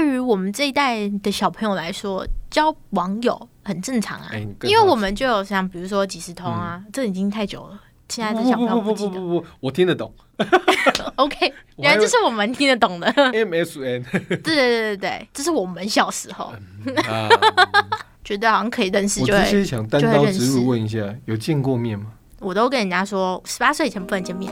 对于我们这一代的小朋友来说，交网友很正常啊，因为我们就有像比如说即时通啊，这已经太久了，现在的小朋友不不记得。不不不，我听得懂 OK，原来这是我们听得懂的。MSN 对对对对对，这是我们小时候啊。觉得好像可以认识，我就会直接想单刀直入识问一下，有见过面吗？我都跟人家说，十八岁以前不能见面。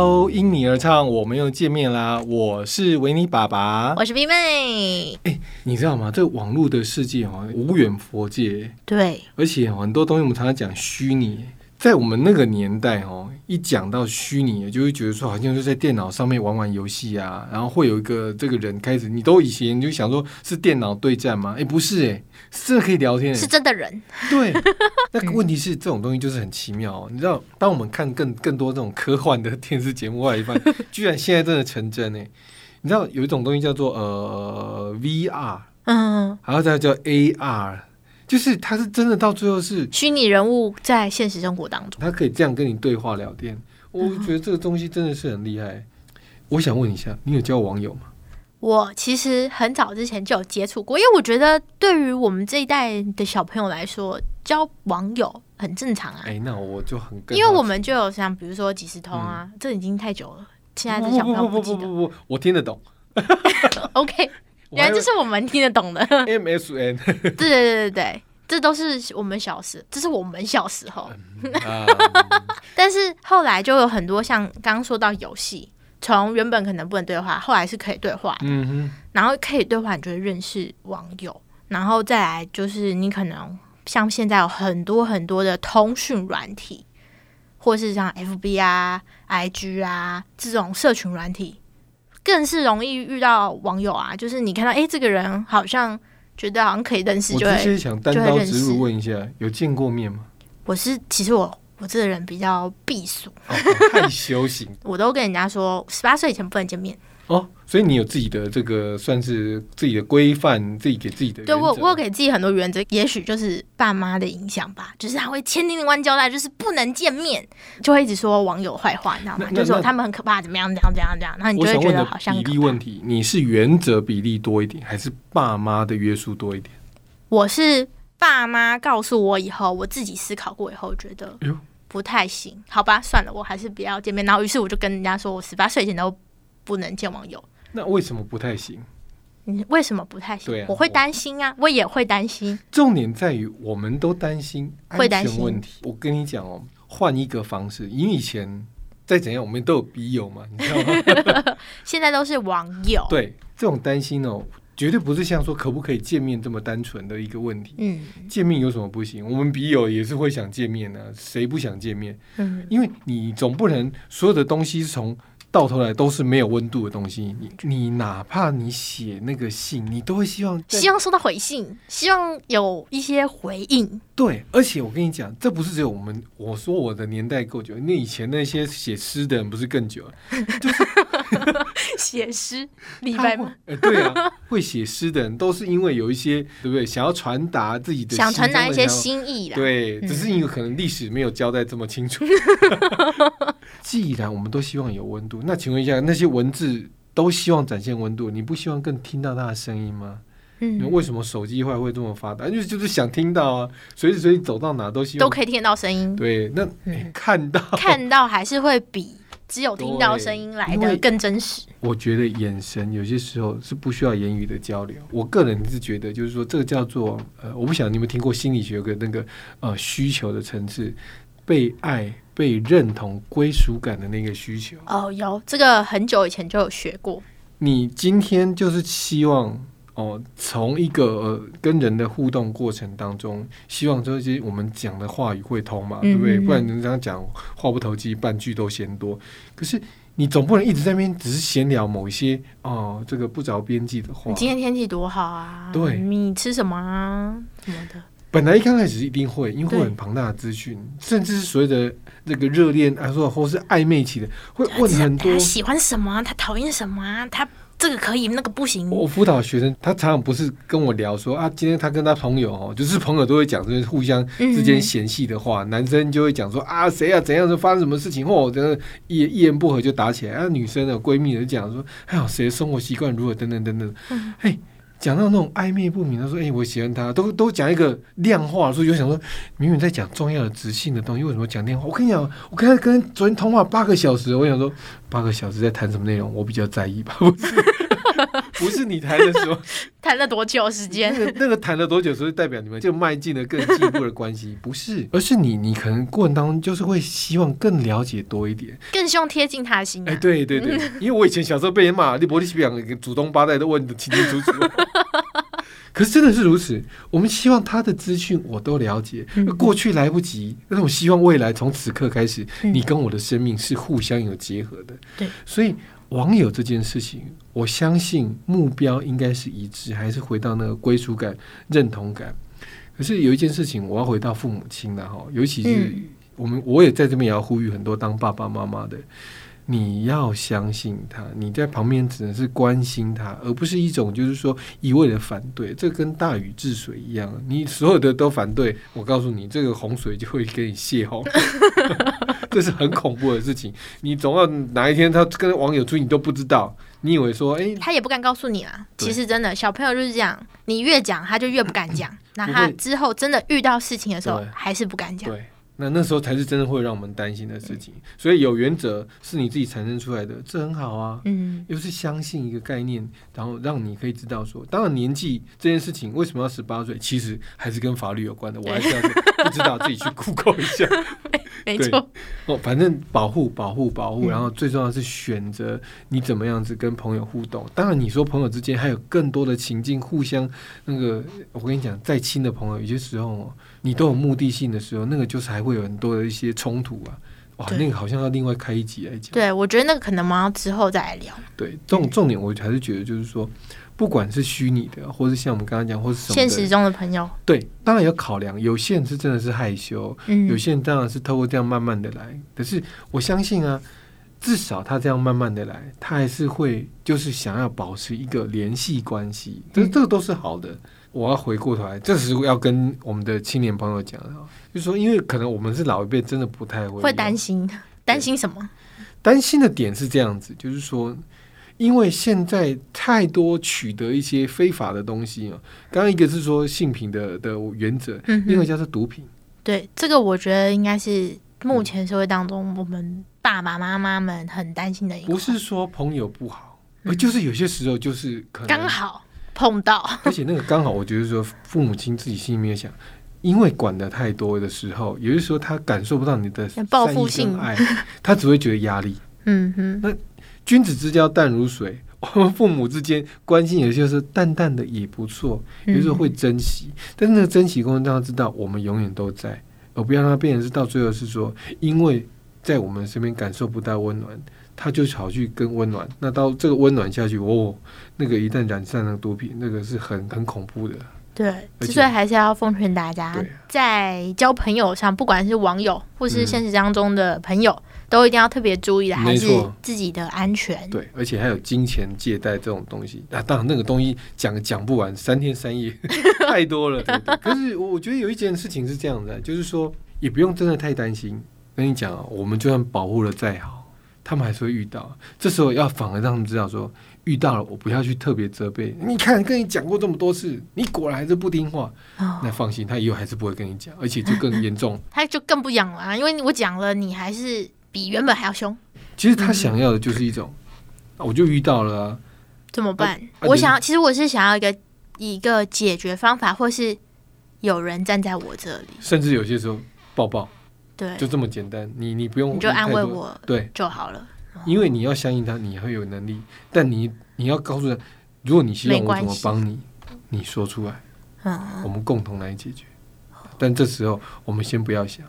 Hello，因你而唱，我们又见面啦！我是维尼爸爸。我是 B 妹，你知道吗？这个网络的世界哦，无远佛界，对，而且很多东西我们常常讲虚拟。在我们那个年代哦，一讲到虚拟，就会觉得说好像就在电脑上面玩玩游戏啊，然后会有一个这个人开始，你都以前就想说是电脑对战吗？哎，不是哎，是真的可以聊天哎是。真的人，对，那个问题是这种东西就是很奇妙、哦。你知道，当我们看更更多这种科幻的电视节目，外一发现，居然现在真的成真哎！你知道有一种东西叫做呃 VR，嗯，然后再叫 AR，就是他是真的到最后是虚拟人物在现实生活当中，他可以这样跟你对话聊天。我觉得这个东西真的是很厉害。我想问一下，你有交网友吗？我其实很早之前就有接触过，因为我觉得对于我们这一代的小朋友来说，交网友很正常啊，哎，那我就很更因为我们就有像比如说几时通啊，这已经太久了，现在的小朋友不不记得。不不不，我听得懂。OK，原来这是我们听得懂的。MSN 对对对对对，这都是我们小时，这是我们小时候。啊，但是后来就有很多像刚刚说到游戏，从原本可能不能对话，后来是可以对话，嗯哼。然后可以对话，你就会认识网友，然后再来就是你可能像现在有很多很多的通讯软体，或是像 FB 啊、IG 啊这种社群软体，更是容易遇到网友啊。就是你看到诶这个人好像觉得好像可以认识，我直接想单刀直入问一下，有见过面吗？我是其实我我这个人比较避俗，哦、害羞型 我都跟人家说十八岁以前不能见面。哦，所以你有自己的这个算是自己的规范，自己给自己的对我，我有给自己很多原则，也许就是爸妈的影响吧，就是他会千叮咛万交代，就是不能见面，就会一直说网友坏话，你知道吗？就说他们很可怕，怎么样，怎样，怎样，怎样，然后你就会觉得好像比例问题，你是原则比例多一点，还是爸妈的约束多一点？我是爸妈告诉我以后，我自己思考过以后，觉得哎不太行，好吧，算了，我还是不要见面。然后于是我就跟人家说，我十八岁以前都不能见网友。那为什么不太行？你为什么不太行？我会担心啊，我也会担心。重点在于我们都担心安会担心全问题。我跟你讲哦，换一个方式，因为以前再怎样，我们都有笔友嘛，你知道吗？现在都是网友，对，这种担心哦，绝对不是像说可不可以见面这么单纯的一个问题。嗯见面有什么不行？我们笔友也是会想见面的、谁不想见面？嗯，因为你总不能所有的东西从到头来都是没有温度的东西。你你哪怕你写那个信，你都会希望希望收到回信，希望有一些回应。对。而且我跟你讲，这不是只有我们，我说我的年代够久，那以前那些写诗的人不是更久了？写诗，李白吗？呃，对啊，会写诗的人都是因为有一些对不对，想要传达自己的想传达一些心意啦。对，嗯只是因为可能历史没有交代这么清楚。既然我们都希望有温度，那请问一下，那些文字都希望展现温度，你不希望更听到它的声音吗？那嗯，为什么手机会会这么发达？因为就是想听到啊，随时随地走到哪都希望都可以听得到声音，对。那、嗯诶看到，看到还是会比只有听到声音来的更真实。我觉得眼神有些时候是不需要言语的交流。我个人是觉得，就是说这个叫做呃，我不晓得你有没有听过心理学有个那个呃需求的层次，被爱、被认同、归属感的那个需求。哦，有这个很久以前就有学过。你今天就是希望哦，从一个呃跟人的互动过程当中，希望这些我们讲的话语会通嘛，对不对？嗯嗯嗯不然人家讲话不投机，半句都嫌多。可是你总不能一直在那边只是闲聊某一些哦，这个不着边际的话你。今天天气多好啊！对你吃什么啊？什么的，本来一刚开始一定会，因为会有很庞大的资讯，甚至是所谓的那个热恋啊，说或是暧昧期的，会问很多他。喜欢什么啊？他讨厌什么啊？他这个可以，那个不行。我辅导学生，他常常不是跟我聊说啊，今天他跟他朋友哦，就是朋友都会讲这些互相之间嫌隙的话，男生就会讲说啊，谁啊怎样就发生什么事情，或者一一言不合就打起来，啊，女生的闺蜜就讲说，哎呦，谁生活习惯如何等等等等，嗯嘿。讲到那种暧昧不明的说，哎、我喜欢他，都都讲一个量化，所以就想说，明明在讲重要的直性的东西，为什么讲电话？我跟你讲，我刚才跟昨天通话八个小时，我想说八个小时在谈什么内容，我比较在意吧，不是，不是你谈的时候，谈了多久时那间？个那个谈了多久，所以代表你们就迈进了更进一步的关系，不是，而是你你可能过程当中就是会希望更了解多一点。更希望贴近他的心哎、啊！对对对，因为我以前小时候被人骂，你伯利西比两祖宗八代都问得清清楚楚。可是真的是如此，我们希望他的资讯我都了解，嗯过去来不及，但是我希望未来从此刻开始，嗯你跟我的生命是互相有结合的。对，所以网友这件事情，我相信目标应该是一致，还是回到那个归属感、认同感。可是有一件事情，我要回到父母亲了哈，尤其是嗯我们，我也在这边也要呼吁很多当爸爸妈妈的，你要相信他，你在旁边只能是关心他，而不是一种就是说一味的反对。这跟大禹治水一样，你所有的都反对，我告诉你，这个洪水就会给你泄洪，这是很恐怖的事情。你总要哪一天他跟网友出去，你都不知道，你以为说，哎、他也不敢告诉你啊。其实真的，小朋友就是这样，你越讲他就越不敢讲。那他之后真的遇到事情的时候，还是不敢讲。对，那那时候才是真的会让我们担心的事情。所以有原则是你自己产生出来的，这很好啊。嗯，又是相信一个概念，然后让你可以知道说，当然年纪这件事情为什么要十八岁，其实还是跟法律有关的。我还是要说 不知道自己去 Google 一下对没错。哦。反正保护、保护、保护，嗯然后最重要的是选择你怎么样子跟朋友互动。当然，你说朋友之间还有更多的情境，互相那个，我跟你讲，再亲的朋友，有些时候哦你都有目的性的时候，那个就是还会有很多的一些冲突啊。哇，那个好像要另外开一集来讲。对，我觉得那个可能我们要之后再来聊。对，重重点我还是觉得就是说，不管是虚拟的，或是像我们刚刚讲，或是什么现实中的朋友，对，当然要考量。有些人是真的是害羞，嗯，有些人当然是透过这样慢慢的来。可是我相信啊，至少他这样慢慢的来，他还是会就是想要保持一个联系关系，这嗯这个都是好的。我要回过头来，这时候要跟我们的青年朋友讲就是说，因为可能我们是老一辈，真的不太会会担心，担心什么？担心的点是这样子，就是说，因为现在太多取得一些非法的东西啊。刚刚一个是说性品的的原则，嗯哼，另外叫做毒品。对，这个我觉得应该是目前社会当中我们爸爸妈妈们很担心的一个，不是说朋友不好，嗯而就是有些时候就是可能刚，好碰到，而且那个刚好，我觉得说父母亲自己心里面想。因为管的太多的时候，有的时候他感受不到你的报复性爱，他只会觉得压力。嗯哼，那君子之交淡如水，我们父母之间关心有些是淡淡的也不错，有时候会珍惜，但是那个珍惜过程让他知道我们永远都在，而不要让他变成是到最后是说，因为在我们身边感受不到温暖，他就跑去跟温暖，那到这个温暖下去，哦，那个一旦染上那个毒品，那个是很很恐怖的。对，而且所以还是要奉劝大家，在交朋友上，不管是网友或是嗯现实当中的朋友，都一定要特别注意的，还是自己的安全。对，而且还有金钱借贷这种东西啊，当然那个东西讲讲不完，三天三夜 太多了。对对可是我我觉得有一件事情是这样的，就是说也不用真的太担心。跟你讲啊，我们就算保护的再好，他们还是会遇到。这时候要反而让他们知道说，遇到了我不要去特别责备。你看，跟你讲过这么多次，你果然还是不听话，哦那放心，他以后还是不会跟你讲，而且就更严重。他就更不养了、啊，因为我讲了，你还是比原本还要凶，其实他想要的就是一种，啊我就遇到了啊，怎么办？啊我想要，其实我是想要一个一个解决方法，或是有人站在我这里，甚至有些时候抱抱。对，就这么简单，你你不用你就安慰，我对，就好了。因为你要相信他，你会有能力，但你你要告诉他，如果你希望我怎么帮你，你说出来，嗯，我们共同来解决。但这时候我们先不要想，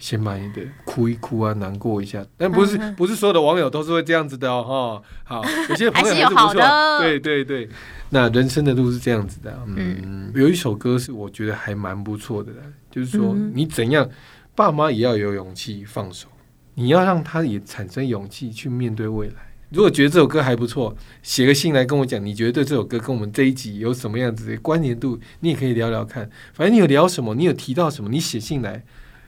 先把你的，哭一哭啊，难过一下。但不是、嗯不是所有的网友都是会这样子的哦，哈。好，有些朋友还是不错的，对对对。那人生的路是这样子的啊，嗯，有一首歌是我觉得还蛮不错的啦，就是说嗯你怎样，爸妈也要有勇气放手，你要让他也产生勇气去面对未来。如果觉得这首歌还不错，写个信来跟我讲，你觉得对这首歌跟我们这一集有什么样子的关联度，你也可以聊聊看。反正你有聊什么，你有提到什么，你写信来，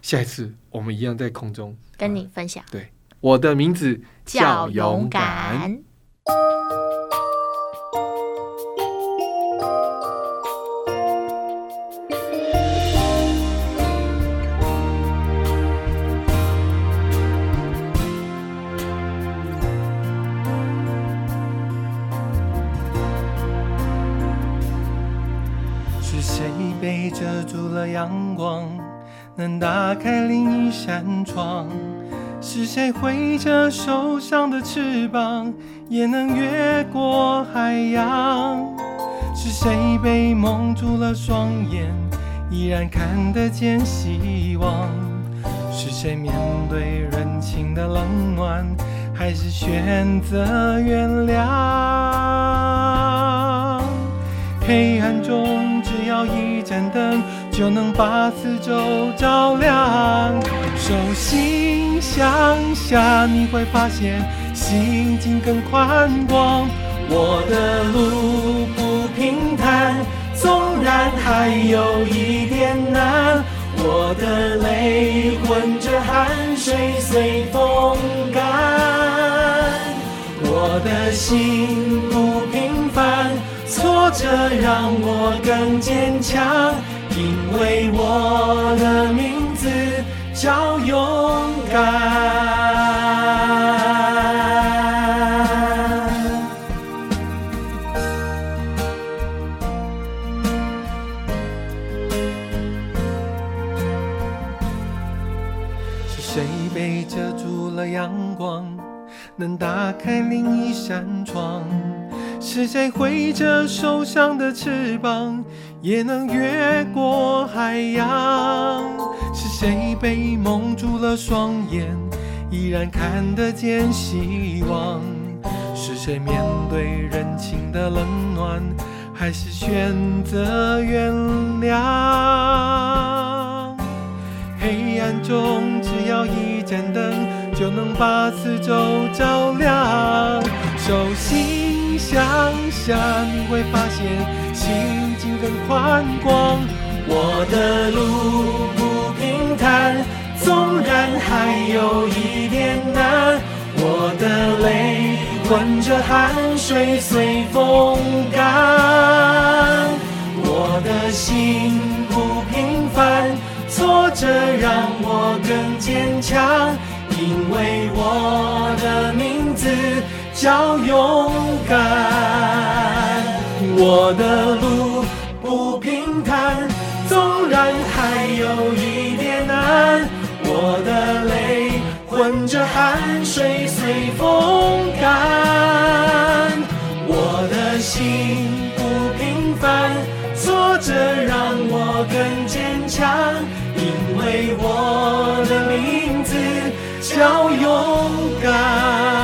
下一次我们一样在空中跟你分享对我的名字叫勇敢。阳光，能打开另一扇窗？是谁挥着受伤的翅膀，也能越过海洋？是谁被蒙住了双眼，依然看得见希望？是谁面对人情的冷暖，还是选择原谅？黑暗中，只要一盏灯，就能把四周照亮。手心向下，你会发现心境更宽广。我的路不平坦，纵然还有一点难，我的泪混着汗水随风干。我的心不平凡，挫折让我更坚强，因为我的名字叫勇敢。是谁被遮住了阳光，能打开另一扇窗？是谁挥着受伤的翅膀，也能越过海洋？是谁被蒙住了双眼，依然看得见希望？是谁面对人情的冷暖，还是选择原谅？黑暗中，只要一盏灯，就能把四周照亮。手心向下，你会发现心境更宽广。我的路不平坦，纵然还有一点难，我的泪混着汗水随风干。我的心不平凡，挫折让我更坚强，因为我叫勇敢。我的路不平坦，纵然还有一点难，我的泪混着汗水随风干。我的心不平凡，挫折让我更坚强，因为我的名字叫勇敢。